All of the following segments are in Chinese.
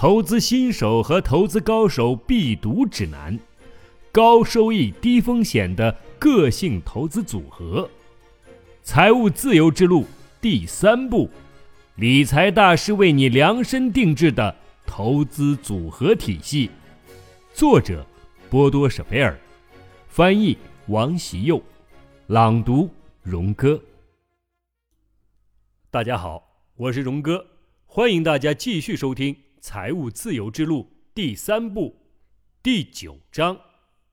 投资新手和投资高手必读指南，高收益低风险的个性投资组合，财务自由之路第三步，理财大师为你量身定制的投资组合体系。作者：波多舍菲尔，翻译：王习佑，朗读：荣哥。大家好，我是荣哥，欢迎大家继续收听。财务自由之路第三部，第九章：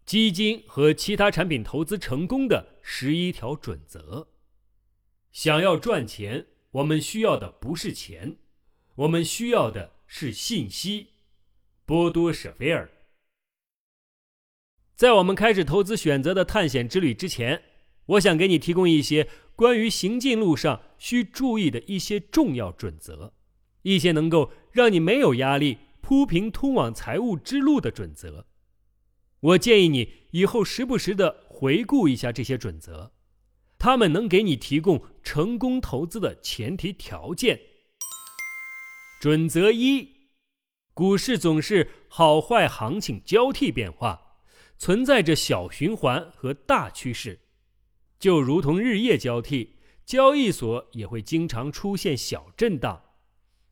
基金和其他产品投资成功的十一条准则。想要赚钱，我们需要的不是钱，我们需要的是信息。波多舍菲尔。在我们开始投资选择的探险之旅之前，我想给你提供一些关于行进路上需注意的一些重要准则。一些能够让你没有压力铺平通往财务之路的准则，我建议你以后时不时的回顾一下这些准则，他们能给你提供成功投资的前提条件。准则一：股市总是好坏行情交替变化，存在着小循环和大趋势，就如同日夜交替，交易所也会经常出现小震荡。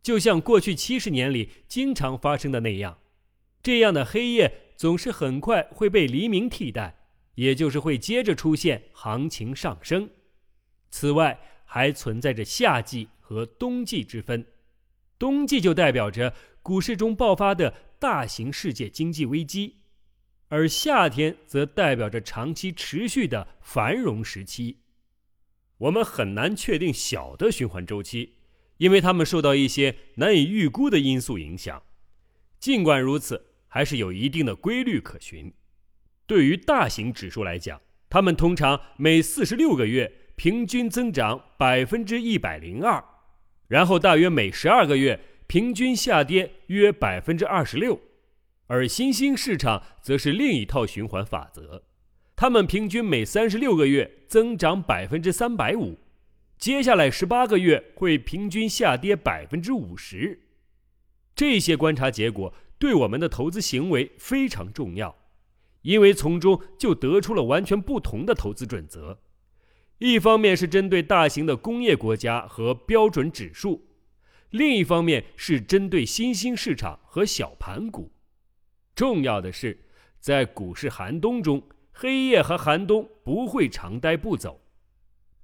就像过去七十年里经常发生的那样，这样的黑夜总是很快会被黎明替代，也就是会接着出现行情上升。此外，还存在着夏季和冬季之分，冬季就代表着股市中爆发的大型世界经济危机，而夏天则代表着长期持续的繁荣时期。我们很难确定小的循环周期。因为他们受到一些难以预估的因素影响，尽管如此，还是有一定的规律可循。对于大型指数来讲，它们通常每四十六个月平均增长百分之一百零二，然后大约每十二个月平均下跌约百分之二十六。而新兴市场则是另一套循环法则，它们平均每三十六个月增长百分之三百五。接下来十八个月会平均下跌百分之五十，这些观察结果对我们的投资行为非常重要，因为从中就得出了完全不同的投资准则。一方面是针对大型的工业国家和标准指数，另一方面是针对新兴市场和小盘股。重要的是，在股市寒冬中，黑夜和寒冬不会长待不走。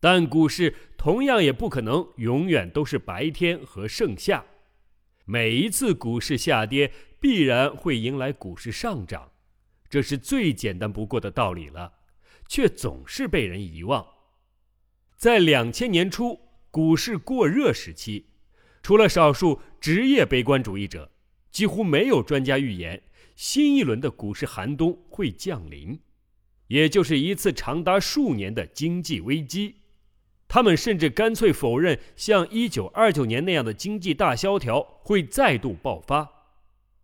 但股市同样也不可能永远都是白天和盛夏，每一次股市下跌必然会迎来股市上涨，这是最简单不过的道理了，却总是被人遗忘。在两千年初股市过热时期，除了少数职业悲观主义者，几乎没有专家预言新一轮的股市寒冬会降临，也就是一次长达数年的经济危机。他们甚至干脆否认像一九二九年那样的经济大萧条会再度爆发。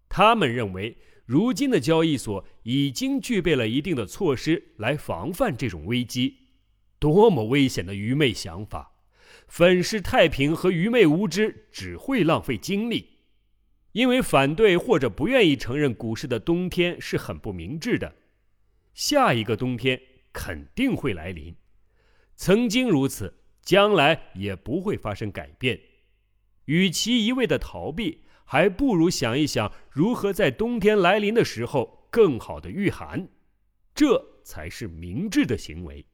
他们认为，如今的交易所已经具备了一定的措施来防范这种危机。多么危险的愚昧想法！粉饰太平和愚昧无知只会浪费精力，因为反对或者不愿意承认股市的冬天是很不明智的。下一个冬天肯定会来临。曾经如此，将来也不会发生改变。与其一味的逃避，还不如想一想如何在冬天来临的时候更好的御寒，这才是明智的行为。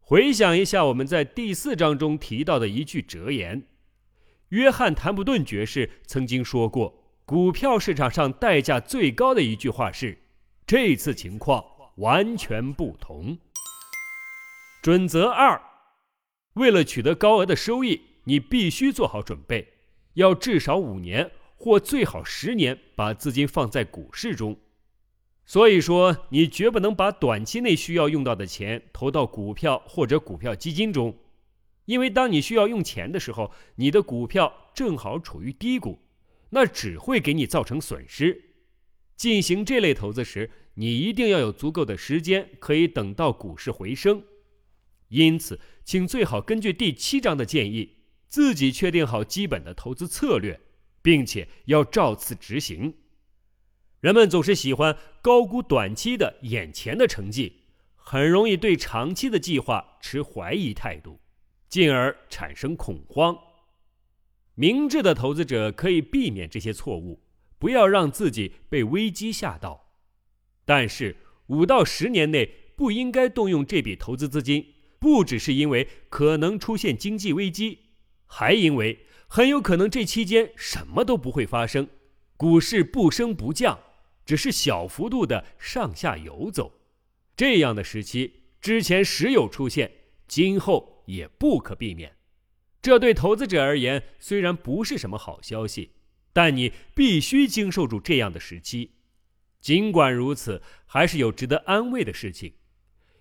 回想一下我们在第四章中提到的一句哲言，约翰·谭布顿爵士曾经说过：“股票市场上代价最高的一句话是，这次情况完全不同。”准则二：为了取得高额的收益，你必须做好准备，要至少五年或最好十年把资金放在股市中。所以说，你绝不能把短期内需要用到的钱投到股票或者股票基金中，因为当你需要用钱的时候，你的股票正好处于低谷，那只会给你造成损失。进行这类投资时，你一定要有足够的时间可以等到股市回升。因此，请最好根据第七章的建议，自己确定好基本的投资策略，并且要照此执行。人们总是喜欢高估短期的眼前的成绩，很容易对长期的计划持怀疑态度，进而产生恐慌。明智的投资者可以避免这些错误，不要让自己被危机吓到。但是五到十年内不应该动用这笔投资资金，不只是因为可能出现经济危机，还因为很有可能这期间什么都不会发生，股市不升不降。只是小幅度的上下游走，这样的时期之前时有出现，今后也不可避免。这对投资者而言虽然不是什么好消息，但你必须经受住这样的时期。尽管如此，还是有值得安慰的事情，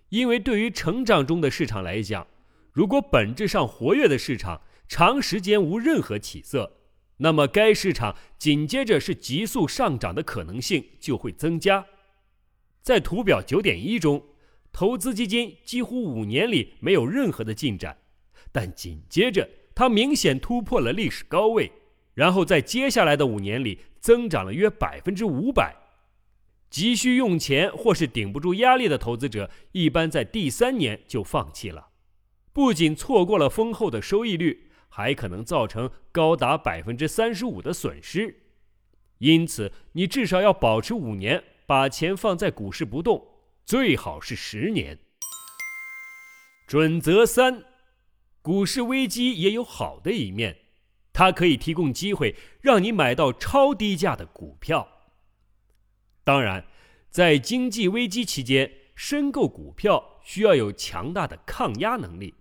因为对于成长中的市场来讲，如果本质上活跃的市场长时间无任何起色。那么，该市场紧接着是急速上涨的可能性就会增加。在图表九点一中，投资基金几乎五年里没有任何的进展，但紧接着它明显突破了历史高位，然后在接下来的五年里增长了约百分之五百。急需用钱或是顶不住压力的投资者，一般在第三年就放弃了，不仅错过了丰厚的收益率。还可能造成高达百分之三十五的损失，因此你至少要保持五年，把钱放在股市不动，最好是十年。准则三：股市危机也有好的一面，它可以提供机会让你买到超低价的股票。当然，在经济危机期间申购股票需要有强大的抗压能力，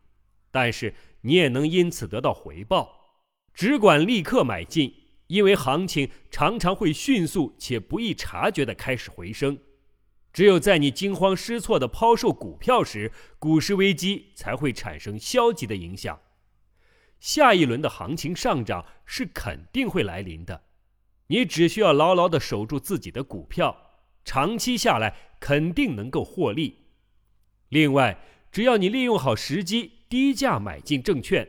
但是。你也能因此得到回报，只管立刻买进，因为行情常常会迅速且不易察觉地开始回升。只有在你惊慌失措地抛售股票时，股市危机才会产生消极的影响。下一轮的行情上涨是肯定会来临的，你只需要牢牢地守住自己的股票，长期下来肯定能够获利。另外，只要你利用好时机。低价买进证券，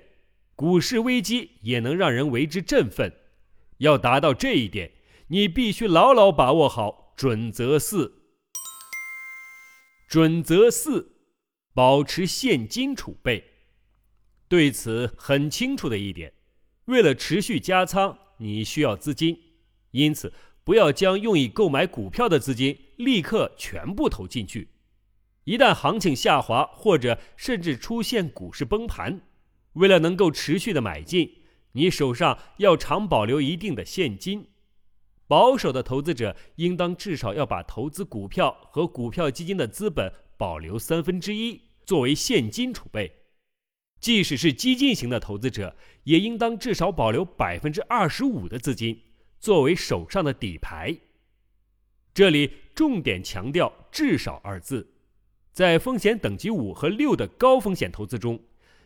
股市危机也能让人为之振奋。要达到这一点，你必须牢牢把握好准则四。准则四，保持现金储备。对此很清楚的一点，为了持续加仓，你需要资金，因此不要将用以购买股票的资金立刻全部投进去。一旦行情下滑，或者甚至出现股市崩盘，为了能够持续的买进，你手上要常保留一定的现金。保守的投资者应当至少要把投资股票和股票基金的资本保留三分之一作为现金储备。即使是激进型的投资者，也应当至少保留百分之二十五的资金作为手上的底牌。这里重点强调“至少”二字。在风险等级五和六的高风险投资中，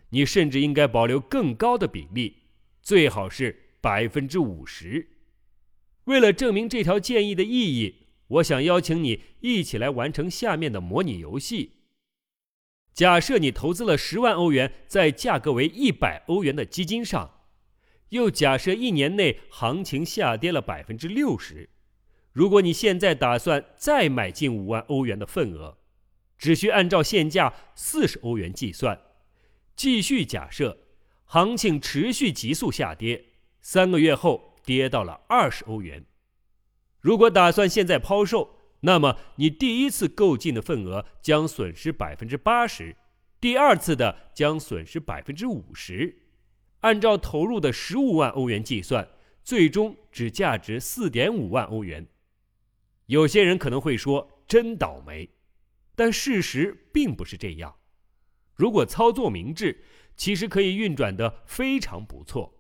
你甚至应该保留更高的比例，最好是百分之五十。为了证明这条建议的意义，我想邀请你一起来完成下面的模拟游戏。假设你投资了十万欧元在价格为一百欧元的基金上，又假设一年内行情下跌了百分之六十，如果你现在打算再买进五万欧元的份额。只需按照现价四十欧元计算，继续假设行情持续急速下跌，三个月后跌到了二十欧元。如果打算现在抛售，那么你第一次购进的份额将损失百分之八十，第二次的将损失百分之五十。按照投入的十五万欧元计算，最终只价值四点五万欧元。有些人可能会说：“真倒霉。”但事实并不是这样。如果操作明智，其实可以运转的非常不错，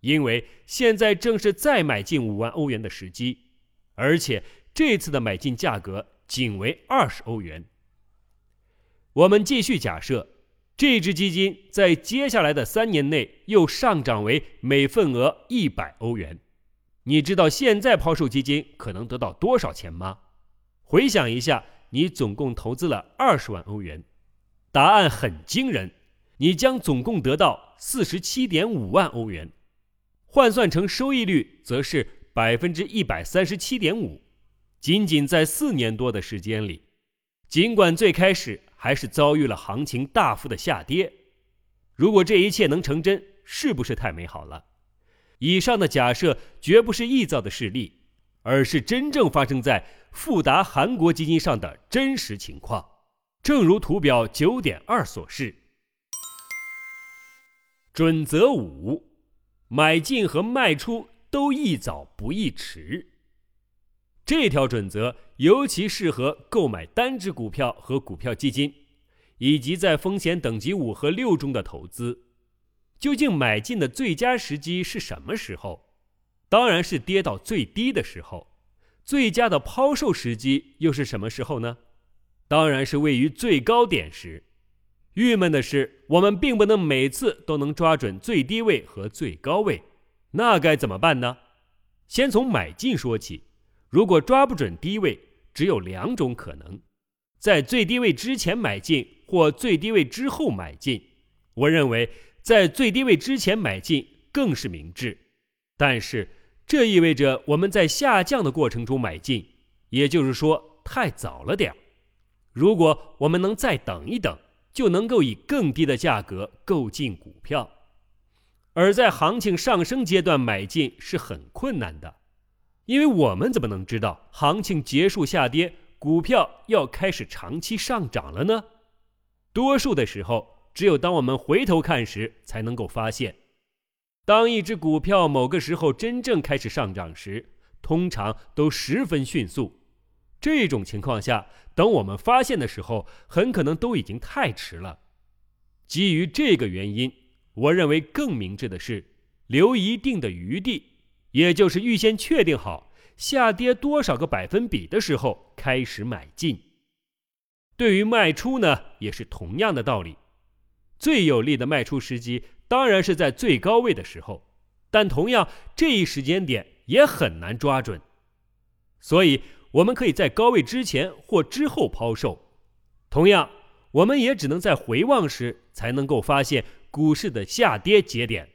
因为现在正是再买进五万欧元的时机，而且这次的买进价格仅为二十欧元。我们继续假设，这支基金在接下来的三年内又上涨为每份额一百欧元。你知道现在抛售基金可能得到多少钱吗？回想一下。你总共投资了二十万欧元，答案很惊人，你将总共得到四十七点五万欧元。换算成收益率则是百分之一百三十七点五。仅仅在四年多的时间里，尽管最开始还是遭遇了行情大幅的下跌，如果这一切能成真，是不是太美好了？以上的假设绝不是臆造的事例，而是真正发生在富达韩国基金上的真实情况。正如图表九点二所示。准则五：买进和卖出都宜早不宜迟。这条准则尤其适合购买单只股票和股票基金，以及在风险等级五和六中的投资。究竟买进的最佳时机是什么时候？当然是跌到最低的时候。最佳的抛售时机又是什么时候呢？当然是位于最高点时。郁闷的是，我们并不能每次都能抓准最低位和最高位，那该怎么办呢？先从买进说起。如果抓不准低位，只有两种可能：在最低位之前买进，或最低位之后买进。我认为在最低位之前买进更是明智，但是这意味着我们在下降的过程中买进，也就是说太早了点儿。如果我们能再等一等，就能够以更低的价格购进股票，而在行情上升阶段买进是很困难的。因为我们怎么能知道行情结束下跌，股票要开始长期上涨了呢？多数的时候，只有当我们回头看时，才能够发现，当一只股票某个时候真正开始上涨时，通常都十分迅速。这种情况下，等我们发现的时候，很可能都已经太迟了。基于这个原因，我认为更明智的是留一定的余地。也就是预先确定好下跌多少个百分比的时候开始买进。对于卖出呢，也是同样的道理。最有利的卖出时机当然是在最高位的时候，但同样这一时间点也很难抓准。所以我们可以在高位之前或之后抛售。同样，我们也只能在回望时才能够发现股市的下跌节点。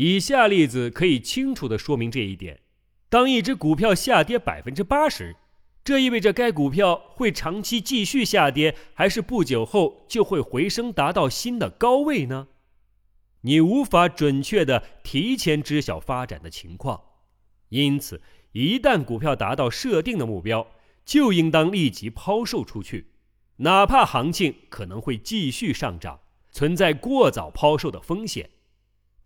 以下例子可以清楚地说明这一点：当一只股票下跌百分之八十，这意味着该股票会长期继续下跌，还是不久后就会回升达到新的高位呢？你无法准确地提前知晓发展的情况，因此，一旦股票达到设定的目标，就应当立即抛售出去，哪怕行情可能会继续上涨，存在过早抛售的风险。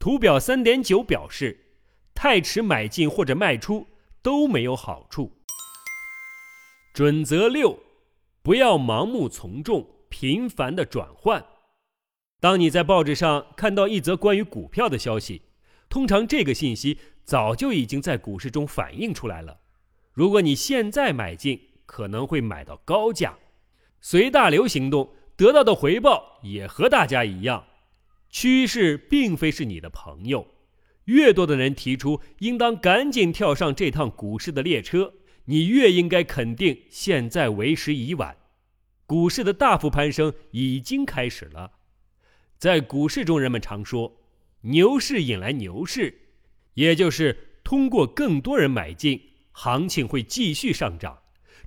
图表三点九表示，太迟买进或者卖出都没有好处。准则六，不要盲目从众，频繁的转换。当你在报纸上看到一则关于股票的消息，通常这个信息早就已经在股市中反映出来了。如果你现在买进，可能会买到高价，随大流行动得到的回报也和大家一样。趋势并非是你的朋友，越多的人提出应当赶紧跳上这趟股市的列车，你越应该肯定现在为时已晚。股市的大幅攀升已经开始了，在股市中，人们常说“牛市引来牛市”，也就是通过更多人买进，行情会继续上涨，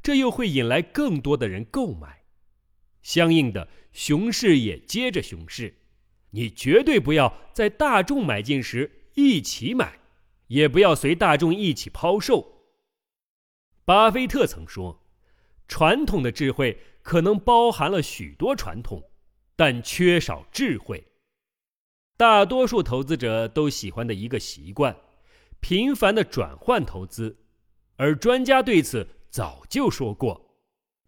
这又会引来更多的人购买，相应的，熊市也接着熊市。你绝对不要在大众买进时一起买，也不要随大众一起抛售。巴菲特曾说：“传统的智慧可能包含了许多传统，但缺少智慧。”大多数投资者都喜欢的一个习惯，频繁的转换投资，而专家对此早就说过：“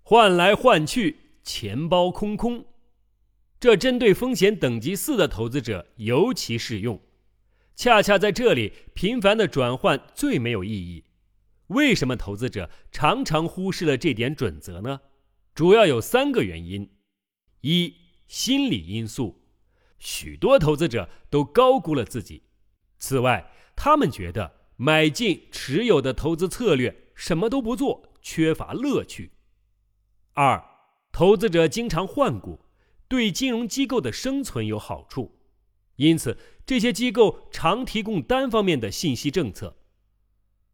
换来换去，钱包空空。”这针对风险等级四的投资者尤其适用。恰恰在这里，频繁的转换最没有意义。为什么投资者常常忽视了这点准则呢？主要有三个原因：一、心理因素，许多投资者都高估了自己；此外，他们觉得买进持有的投资策略什么都不做，缺乏乐趣；二、投资者经常换股。对金融机构的生存有好处，因此这些机构常提供单方面的信息政策。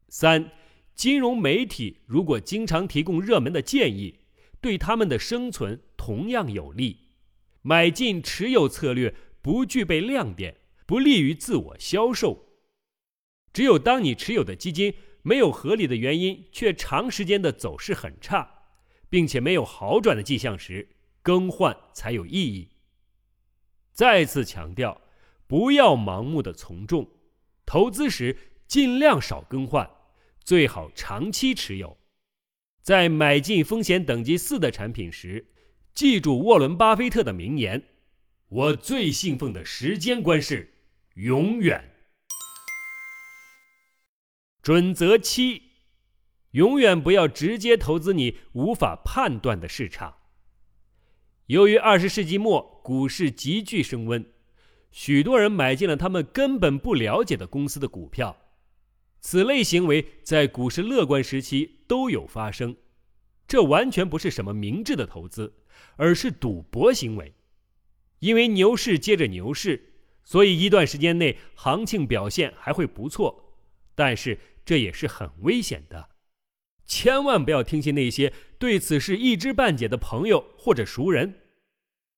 三，金融媒体如果经常提供热门的建议，对他们的生存同样有利。买进持有策略不具备亮点，不利于自我销售。只有当你持有的基金没有合理的原因，却长时间的走势很差，并且没有好转的迹象时，更换才有意义。再次强调，不要盲目的从众，投资时尽量少更换，最好长期持有。在买进风险等级四的产品时，记住沃伦·巴菲特的名言：“我最信奉的时间观是永远。”准则七：永远不要直接投资你无法判断的市场。由于二十世纪末股市急剧升温，许多人买进了他们根本不了解的公司的股票。此类行为在股市乐观时期都有发生，这完全不是什么明智的投资，而是赌博行为。因为牛市接着牛市，所以一段时间内行情表现还会不错，但是。这也是很危险的，千万不要听信那些对此事一知半解的朋友或者熟人。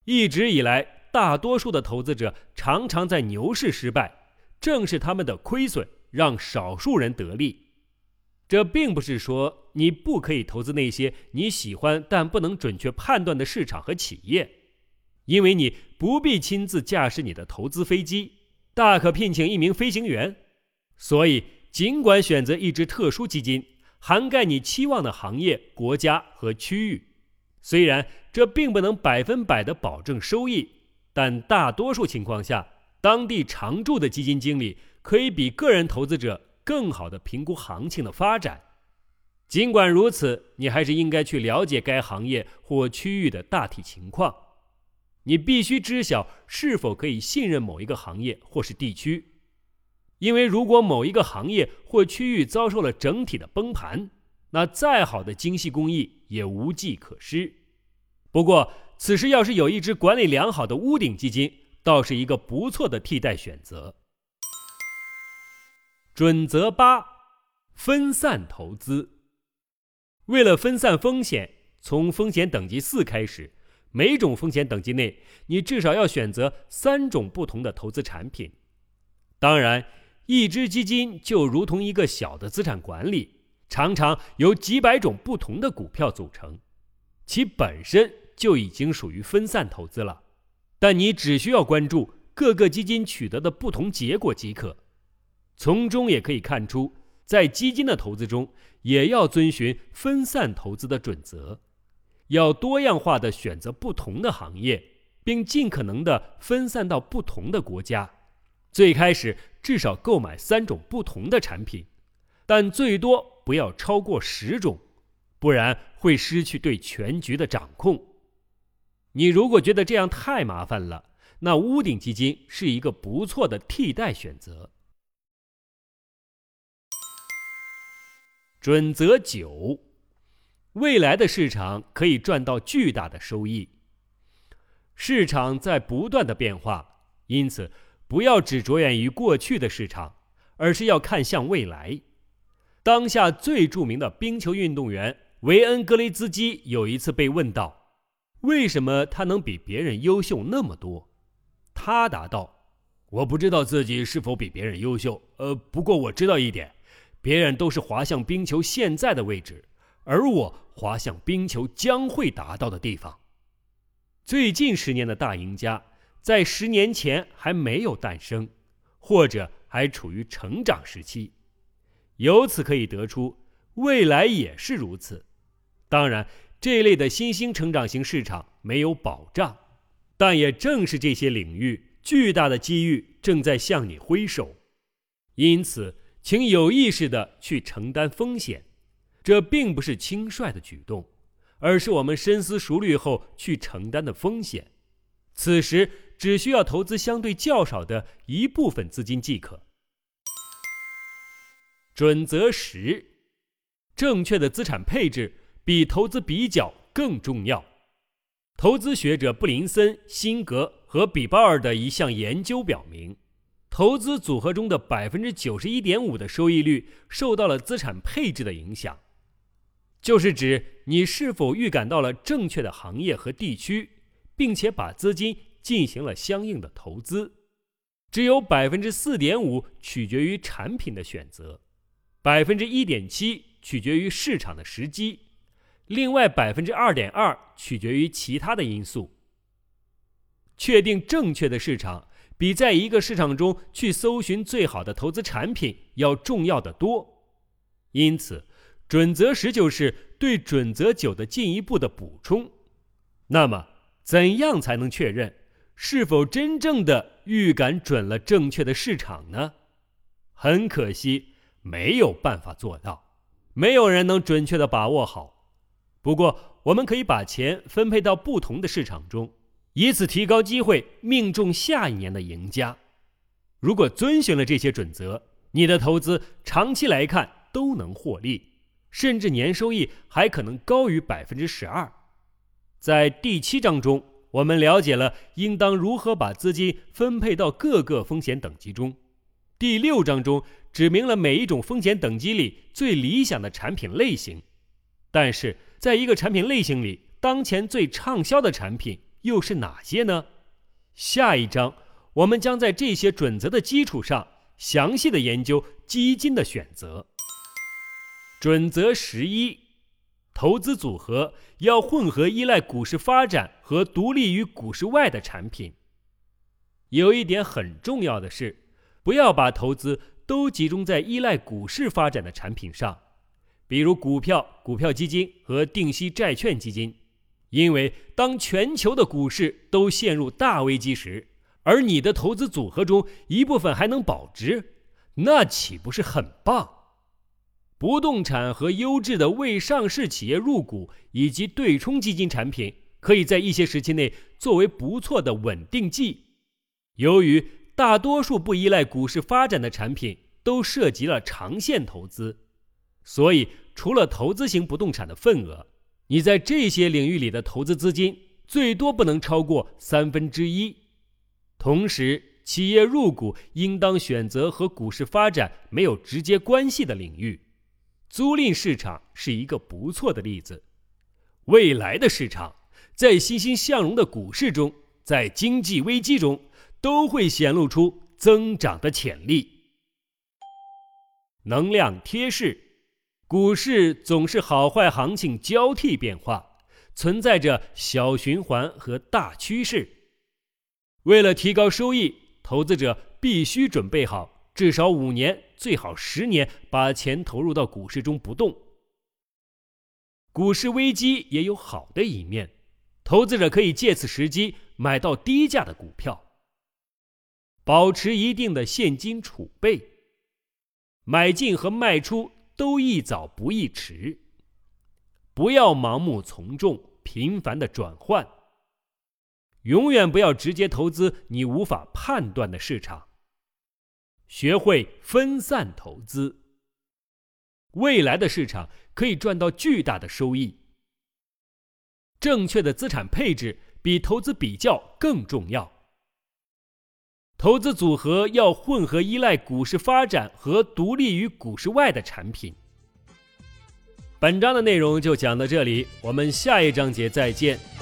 一直以来，大多数的投资者常常在牛市失败，正是他们的亏损让少数人得利。这并不是说你不可以投资那些你喜欢但不能准确判断的市场和企业，因为你不必亲自驾驶你的投资飞机，大可聘请一名飞行员。所以。尽管选择一支特殊基金，涵盖你期望的行业、国家和区域，虽然这并不能百分百的保证收益，但大多数情况下，当地常驻的基金经理可以比个人投资者更好的评估行情的发展。尽管如此，你还是应该去了解该行业或区域的大体情况。你必须知晓是否可以信任某一个行业或是地区。因为如果某一个行业或区域遭受了整体的崩盘，那再好的精细工艺也无计可施。不过，此时要是有一只管理良好的屋顶基金，倒是一个不错的替代选择。准则八：分散投资。为了分散风险，从风险等级四开始，每种风险等级内，你至少要选择三种不同的投资产品。当然。一只基金就如同一个小的资产管理，常常由几百种不同的股票组成，其本身就已经属于分散投资了。但你只需要关注各个基金取得的不同结果即可，从中也可以看出，在基金的投资中也要遵循分散投资的准则，要多样化的选择不同的行业，并尽可能的分散到不同的国家。最开始至少购买三种不同的产品，但最多不要超过十种，不然会失去对全局的掌控。你如果觉得这样太麻烦了，那屋顶基金是一个不错的替代选择。准则九：未来的市场可以赚到巨大的收益。市场在不断的变化，因此。不要只着眼于过去的市场，而是要看向未来。当下最著名的冰球运动员维恩·格雷兹基有一次被问到：“为什么他能比别人优秀那么多？”他答道：“我不知道自己是否比别人优秀，呃，不过我知道一点，别人都是滑向冰球现在的位置，而我滑向冰球将会达到的地方。”最近十年的大赢家。在十年前还没有诞生，或者还处于成长时期，由此可以得出，未来也是如此。当然，这一类的新兴成长型市场没有保障，但也正是这些领域，巨大的机遇正在向你挥手。因此，请有意识的去承担风险，这并不是轻率的举动，而是我们深思熟虑后去承担的风险。此时。只需要投资相对较少的一部分资金即可。准则十：正确的资产配置比投资比较更重要。投资学者布林森、辛格和比鲍尔的一项研究表明，投资组合中的百分之九十一点五的收益率受到了资产配置的影响，就是指你是否预感到了正确的行业和地区，并且把资金进行了相应的投资。只有百分之四点五取决于产品的选择，百分之一点七取决于市场的时机。另外百分之二点二取决于其他的因素。确定正确的市场，比在一个市场中去搜寻最好的投资产品要重要的多。因此，准则十就是对准则九的进一步的补充。那么，怎样才能确认是否真正的预感准了正确的市场呢？很可惜，没有办法做到，没有人能准确的把握好。不过，我们可以把钱分配到不同的市场中，以此提高机会，命中下一年的赢家。如果遵循了这些准则，你的投资长期来看都能获利，甚至年收益还可能高于百分之十二。在第七章中，我们了解了应当如何把资金分配到各个风险等级中。第六章中指明了每一种风险等级里最理想的产品类型，但是。在一个产品类型里，当前最畅销的产品又是哪些呢？下一章我们将在这些准则的基础上，详细的研究基金的选择。准则十一：投资组合要混合依赖股市发展和独立于股市外的产品。有一点很重要的是，不要把投资都集中在依赖股市发展的产品上。比如股票、股票基金和定息债券基金，因为当全球的股市都陷入大危机时，而你的投资组合中一部分还能保值，那岂不是很棒？不动产和优质的未上市企业入股以及对冲基金产品，可以在一些时期内作为不错的稳定剂。由于大多数不依赖股市发展的产品都涉及了长线投资。所以，除了投资型不动产的份额，你在这些领域里的投资资金最多不能超过三分之一。同时，企业入股应当选择和股市发展没有直接关系的领域。租赁市场是一个不错的例子。未来的市场在欣欣向荣的股市中，在经济危机中都会显露出增长的潜力。能量贴士。股市总是好坏行情交替变化，存在着小循环和大趋势。为了提高收益，投资者必须准备好至少五年，最好十年，把钱投入到股市中不动。股市危机也有好的一面，投资者可以借此时机买到低价的股票，保持一定的现金储备，买进和卖出。都宜早不宜迟，不要盲目从众、频繁的转换，永远不要直接投资你无法判断的市场。学会分散投资，未来的市场可以赚到巨大的收益。正确的资产配置比投资比较更重要。投资组合要混合依赖股市发展和独立于股市外的产品。本章的内容就讲到这里，我们下一章节再见。